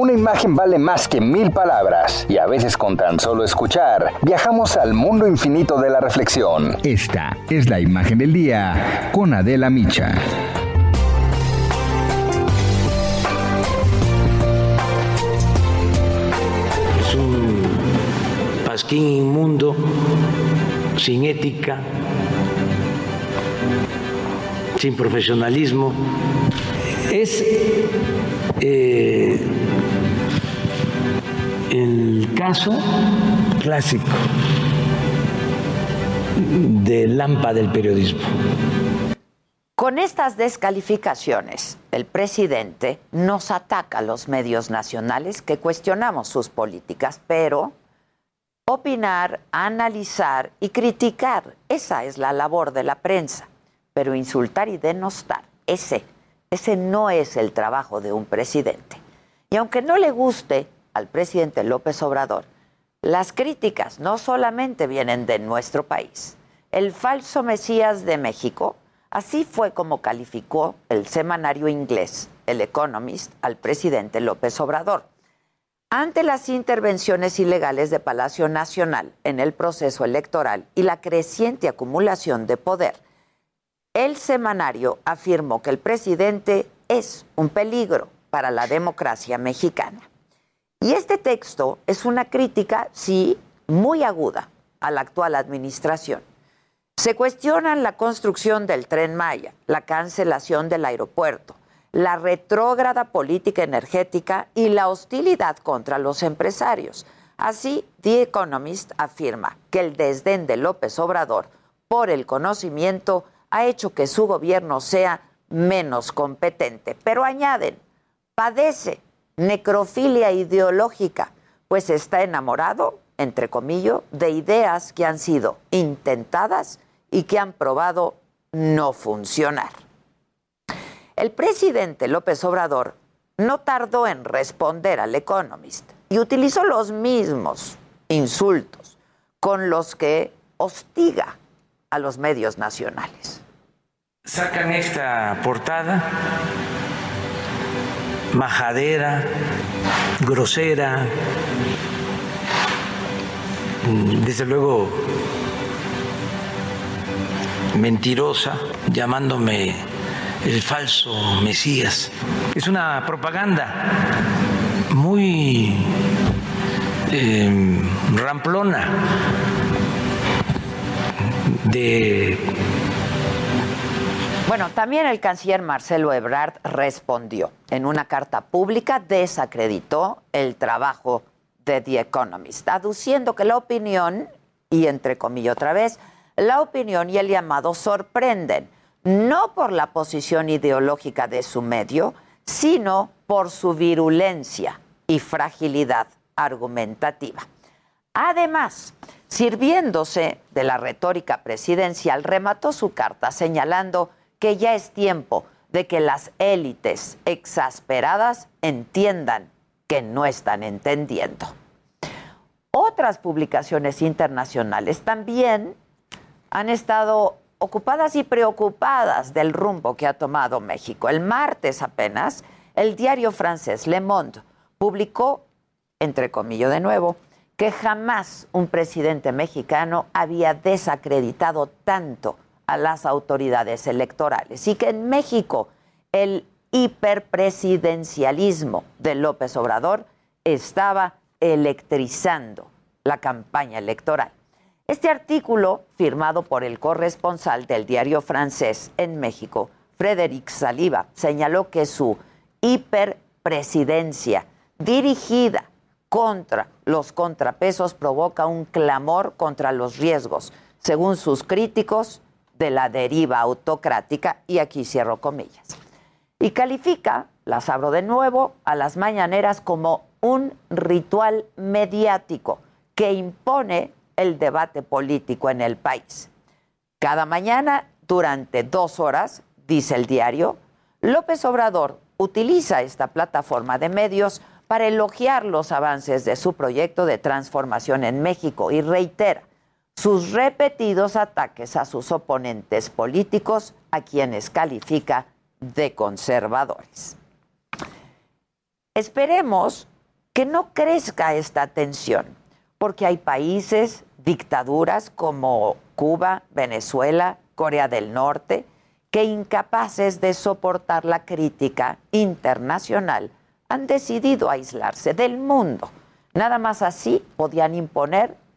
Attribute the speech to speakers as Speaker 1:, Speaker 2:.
Speaker 1: Una imagen vale más que mil palabras y a veces con tan solo escuchar viajamos al mundo infinito de la reflexión.
Speaker 2: Esta es la imagen del día con Adela Micha.
Speaker 3: Es un pasquín inmundo, sin ética, sin profesionalismo. Es eh, el caso clásico del lampa del periodismo.
Speaker 4: Con estas descalificaciones, el presidente nos ataca a los medios nacionales que cuestionamos sus políticas, pero opinar, analizar y criticar, esa es la labor de la prensa. Pero insultar y denostar, ese, ese no es el trabajo de un presidente. Y aunque no le guste al presidente López Obrador, las críticas no solamente vienen de nuestro país. El falso Mesías de México, así fue como calificó el semanario inglés, El Economist, al presidente López Obrador. Ante las intervenciones ilegales de Palacio Nacional en el proceso electoral y la creciente acumulación de poder, el semanario afirmó que el presidente es un peligro para la democracia mexicana. Y este texto es una crítica, sí, muy aguda a la actual administración. Se cuestionan la construcción del tren Maya, la cancelación del aeropuerto, la retrógrada política energética y la hostilidad contra los empresarios. Así, The Economist afirma que el desdén de López Obrador por el conocimiento ha hecho que su gobierno sea menos competente. Pero añaden, padece necrofilia ideológica, pues está enamorado, entre comillas, de ideas que han sido intentadas y que han probado no funcionar. El presidente López Obrador no tardó en responder al Economist y utilizó los mismos insultos con los que hostiga a los medios nacionales.
Speaker 3: Sacan esta portada majadera, grosera, desde luego mentirosa, llamándome el falso Mesías. Es una propaganda muy eh, ramplona de
Speaker 4: bueno, también el canciller Marcelo Ebrard respondió. En una carta pública desacreditó el trabajo de The Economist, aduciendo que la opinión, y entre comillas otra vez, la opinión y el llamado sorprenden, no por la posición ideológica de su medio, sino por su virulencia y fragilidad argumentativa. Además, sirviéndose de la retórica presidencial, remató su carta señalando que ya es tiempo de que las élites exasperadas entiendan que no están entendiendo. Otras publicaciones internacionales también han estado ocupadas y preocupadas del rumbo que ha tomado México. El martes apenas, el diario francés Le Monde publicó, entre comillas de nuevo, que jamás un presidente mexicano había desacreditado tanto a las autoridades electorales y que en México el hiperpresidencialismo de López Obrador estaba electrizando la campaña electoral. Este artículo, firmado por el corresponsal del diario francés en México, Frédéric Saliba, señaló que su hiperpresidencia, dirigida contra los contrapesos provoca un clamor contra los riesgos, según sus críticos, de la deriva autocrática, y aquí cierro comillas. Y califica, las abro de nuevo, a las mañaneras como un ritual mediático que impone el debate político en el país. Cada mañana, durante dos horas, dice el diario, López Obrador utiliza esta plataforma de medios para elogiar los avances de su proyecto de transformación en México y reitera sus repetidos ataques a sus oponentes políticos, a quienes califica de conservadores. Esperemos que no crezca esta tensión, porque hay países, dictaduras como Cuba, Venezuela, Corea del Norte, que incapaces de soportar la crítica internacional han decidido aislarse del mundo. Nada más así podían imponer